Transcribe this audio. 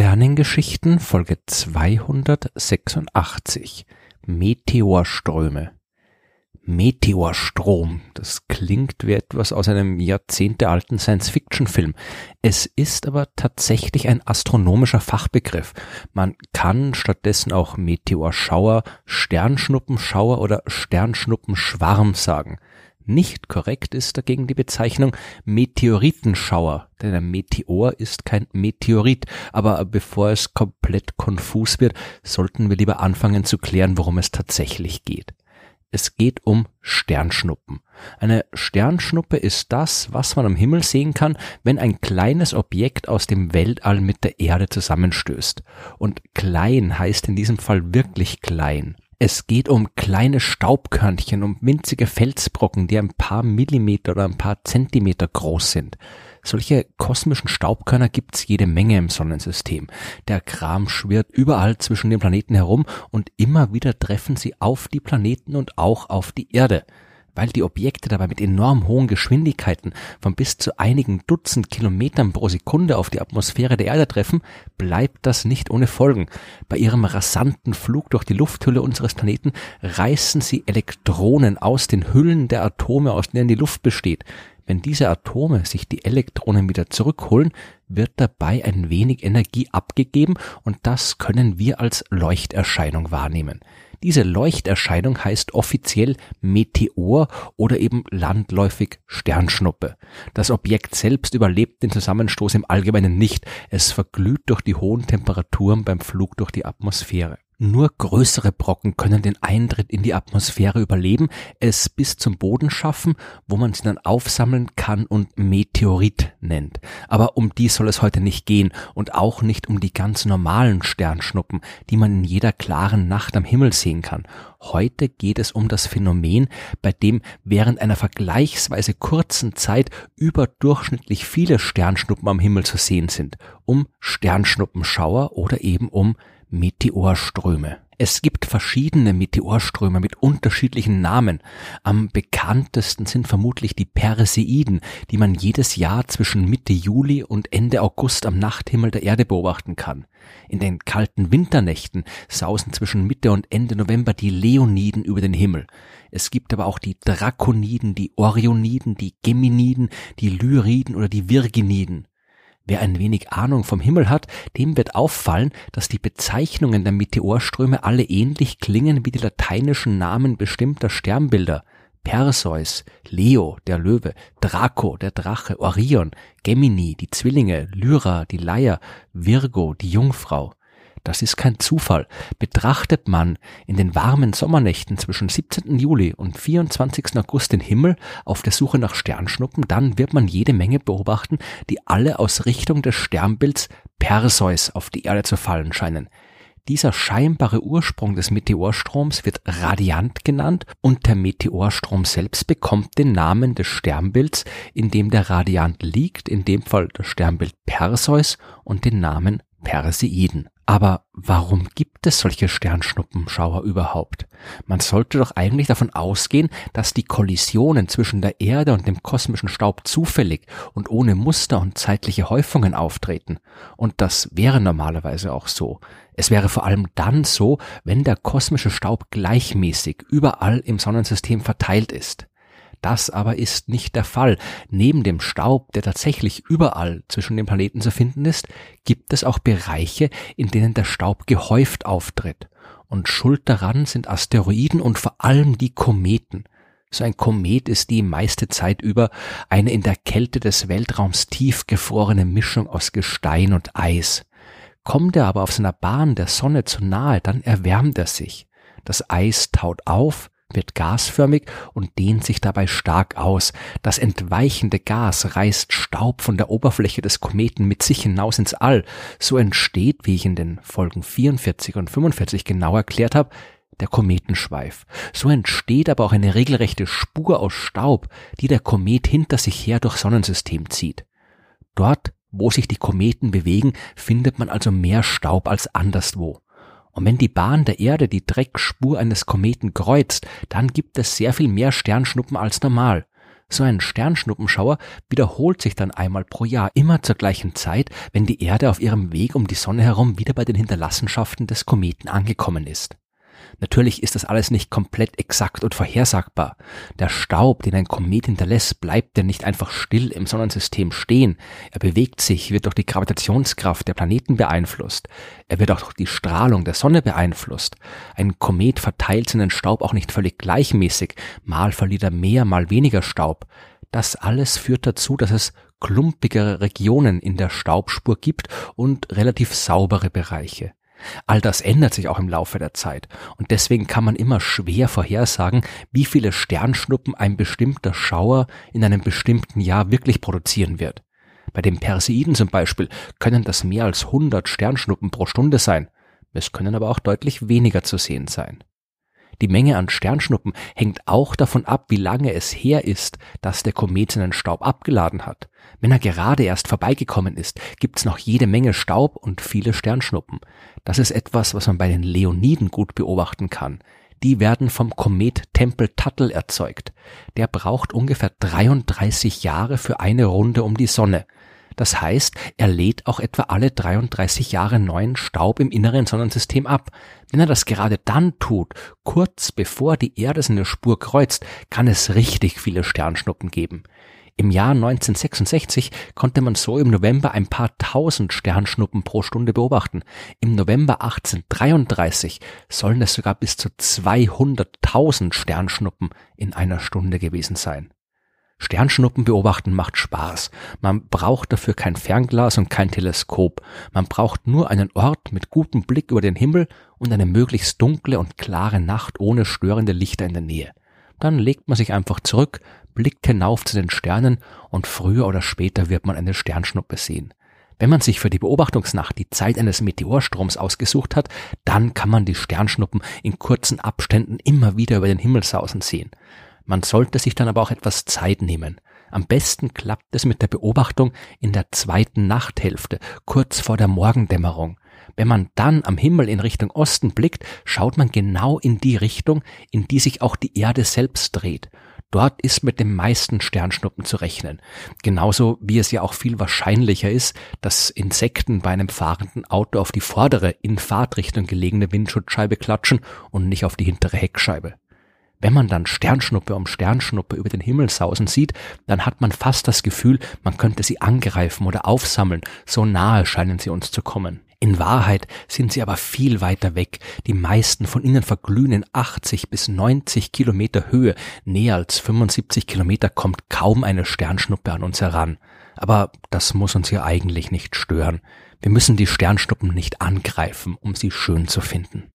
Sternengeschichten Folge 286 Meteorströme Meteorstrom. Das klingt wie etwas aus einem jahrzehntealten Science-Fiction-Film. Es ist aber tatsächlich ein astronomischer Fachbegriff. Man kann stattdessen auch Meteorschauer, Sternschnuppenschauer oder Sternschnuppenschwarm sagen. Nicht korrekt ist dagegen die Bezeichnung Meteoritenschauer, denn ein Meteor ist kein Meteorit. Aber bevor es komplett konfus wird, sollten wir lieber anfangen zu klären, worum es tatsächlich geht. Es geht um Sternschnuppen. Eine Sternschnuppe ist das, was man am Himmel sehen kann, wenn ein kleines Objekt aus dem Weltall mit der Erde zusammenstößt. Und klein heißt in diesem Fall wirklich klein. Es geht um kleine Staubkörnchen, um winzige Felsbrocken, die ein paar Millimeter oder ein paar Zentimeter groß sind. Solche kosmischen Staubkörner gibt's jede Menge im Sonnensystem. Der Kram schwirrt überall zwischen den Planeten herum und immer wieder treffen sie auf die Planeten und auch auf die Erde. Weil die Objekte dabei mit enorm hohen Geschwindigkeiten von bis zu einigen Dutzend Kilometern pro Sekunde auf die Atmosphäre der Erde treffen, bleibt das nicht ohne Folgen. Bei ihrem rasanten Flug durch die Lufthülle unseres Planeten reißen sie Elektronen aus den Hüllen der Atome, aus denen die Luft besteht. Wenn diese Atome sich die Elektronen wieder zurückholen, wird dabei ein wenig Energie abgegeben und das können wir als Leuchterscheinung wahrnehmen. Diese Leuchterscheinung heißt offiziell Meteor oder eben landläufig Sternschnuppe. Das Objekt selbst überlebt den Zusammenstoß im Allgemeinen nicht. Es verglüht durch die hohen Temperaturen beim Flug durch die Atmosphäre. Nur größere Brocken können den Eintritt in die Atmosphäre überleben, es bis zum Boden schaffen, wo man sie dann aufsammeln kann und Meteorit nennt. Aber um die soll es heute nicht gehen und auch nicht um die ganz normalen Sternschnuppen, die man in jeder klaren Nacht am Himmel sehen kann. Heute geht es um das Phänomen, bei dem während einer vergleichsweise kurzen Zeit überdurchschnittlich viele Sternschnuppen am Himmel zu sehen sind, um Sternschnuppenschauer oder eben um Meteorströme. Es gibt verschiedene Meteorströme mit unterschiedlichen Namen. Am bekanntesten sind vermutlich die Perseiden, die man jedes Jahr zwischen Mitte Juli und Ende August am Nachthimmel der Erde beobachten kann. In den kalten Winternächten sausen zwischen Mitte und Ende November die Leoniden über den Himmel. Es gibt aber auch die Drakoniden, die Orioniden, die Geminiden, die Lyriden oder die Virginiden. Wer ein wenig Ahnung vom Himmel hat, dem wird auffallen, dass die Bezeichnungen der Meteorströme alle ähnlich klingen wie die lateinischen Namen bestimmter Sternbilder. Perseus, Leo, der Löwe, Draco, der Drache, Orion, Gemini, die Zwillinge, Lyra, die Leier, Virgo, die Jungfrau. Das ist kein Zufall. Betrachtet man in den warmen Sommernächten zwischen 17. Juli und 24. August den Himmel auf der Suche nach Sternschnuppen, dann wird man jede Menge beobachten, die alle aus Richtung des Sternbilds Perseus auf die Erde zu fallen scheinen. Dieser scheinbare Ursprung des Meteorstroms wird Radiant genannt und der Meteorstrom selbst bekommt den Namen des Sternbilds, in dem der Radiant liegt, in dem Fall das Sternbild Perseus und den Namen Perseiden. Aber warum gibt es solche Sternschnuppenschauer überhaupt? Man sollte doch eigentlich davon ausgehen, dass die Kollisionen zwischen der Erde und dem kosmischen Staub zufällig und ohne Muster und zeitliche Häufungen auftreten. Und das wäre normalerweise auch so. Es wäre vor allem dann so, wenn der kosmische Staub gleichmäßig überall im Sonnensystem verteilt ist. Das aber ist nicht der Fall. Neben dem Staub, der tatsächlich überall zwischen den Planeten zu finden ist, gibt es auch Bereiche, in denen der Staub gehäuft auftritt. Und schuld daran sind Asteroiden und vor allem die Kometen. So ein Komet ist die meiste Zeit über eine in der Kälte des Weltraums tiefgefrorene Mischung aus Gestein und Eis. Kommt er aber auf seiner Bahn der Sonne zu nahe, dann erwärmt er sich. Das Eis taut auf, wird gasförmig und dehnt sich dabei stark aus. Das entweichende Gas reißt Staub von der Oberfläche des Kometen mit sich hinaus ins All. So entsteht, wie ich in den Folgen 44 und 45 genau erklärt habe, der Kometenschweif. So entsteht aber auch eine regelrechte Spur aus Staub, die der Komet hinter sich her durch Sonnensystem zieht. Dort, wo sich die Kometen bewegen, findet man also mehr Staub als anderswo. Und wenn die Bahn der Erde die Dreckspur eines Kometen kreuzt, dann gibt es sehr viel mehr Sternschnuppen als normal. So ein Sternschnuppenschauer wiederholt sich dann einmal pro Jahr, immer zur gleichen Zeit, wenn die Erde auf ihrem Weg um die Sonne herum wieder bei den Hinterlassenschaften des Kometen angekommen ist. Natürlich ist das alles nicht komplett exakt und vorhersagbar. Der Staub, den ein Komet hinterlässt, bleibt ja nicht einfach still im Sonnensystem stehen. Er bewegt sich, wird durch die Gravitationskraft der Planeten beeinflusst. Er wird auch durch die Strahlung der Sonne beeinflusst. Ein Komet verteilt seinen Staub auch nicht völlig gleichmäßig. Mal verliert er mehr, mal weniger Staub. Das alles führt dazu, dass es klumpigere Regionen in der Staubspur gibt und relativ saubere Bereiche. All das ändert sich auch im Laufe der Zeit und deswegen kann man immer schwer vorhersagen, wie viele Sternschnuppen ein bestimmter Schauer in einem bestimmten Jahr wirklich produzieren wird. Bei den Perseiden zum Beispiel können das mehr als 100 Sternschnuppen pro Stunde sein. Es können aber auch deutlich weniger zu sehen sein. Die Menge an Sternschnuppen hängt auch davon ab, wie lange es her ist, dass der Komet seinen Staub abgeladen hat. Wenn er gerade erst vorbeigekommen ist, gibt's noch jede Menge Staub und viele Sternschnuppen. Das ist etwas, was man bei den Leoniden gut beobachten kann. Die werden vom Komet Tempel-Tuttle erzeugt. Der braucht ungefähr 33 Jahre für eine Runde um die Sonne. Das heißt, er lädt auch etwa alle 33 Jahre neuen Staub im inneren Sonnensystem ab. Wenn er das gerade dann tut, kurz bevor die Erde seine Spur kreuzt, kann es richtig viele Sternschnuppen geben. Im Jahr 1966 konnte man so im November ein paar tausend Sternschnuppen pro Stunde beobachten. Im November 1833 sollen es sogar bis zu 200.000 Sternschnuppen in einer Stunde gewesen sein. Sternschnuppen beobachten macht Spaß. Man braucht dafür kein Fernglas und kein Teleskop. Man braucht nur einen Ort mit gutem Blick über den Himmel und eine möglichst dunkle und klare Nacht ohne störende Lichter in der Nähe. Dann legt man sich einfach zurück, blickt hinauf zu den Sternen und früher oder später wird man eine Sternschnuppe sehen. Wenn man sich für die Beobachtungsnacht die Zeit eines Meteorstroms ausgesucht hat, dann kann man die Sternschnuppen in kurzen Abständen immer wieder über den Himmel sausen sehen. Man sollte sich dann aber auch etwas Zeit nehmen. Am besten klappt es mit der Beobachtung in der zweiten Nachthälfte, kurz vor der Morgendämmerung. Wenn man dann am Himmel in Richtung Osten blickt, schaut man genau in die Richtung, in die sich auch die Erde selbst dreht. Dort ist mit den meisten Sternschnuppen zu rechnen. Genauso wie es ja auch viel wahrscheinlicher ist, dass Insekten bei einem fahrenden Auto auf die vordere, in Fahrtrichtung gelegene Windschutzscheibe klatschen und nicht auf die hintere Heckscheibe. Wenn man dann Sternschnuppe um Sternschnuppe über den Himmel sausen sieht, dann hat man fast das Gefühl, man könnte sie angreifen oder aufsammeln, so nahe scheinen sie uns zu kommen. In Wahrheit sind sie aber viel weiter weg. Die meisten von ihnen verglühen in 80 bis 90 Kilometer Höhe. Näher als 75 Kilometer kommt kaum eine Sternschnuppe an uns heran. Aber das muss uns ja eigentlich nicht stören. Wir müssen die Sternschnuppen nicht angreifen, um sie schön zu finden.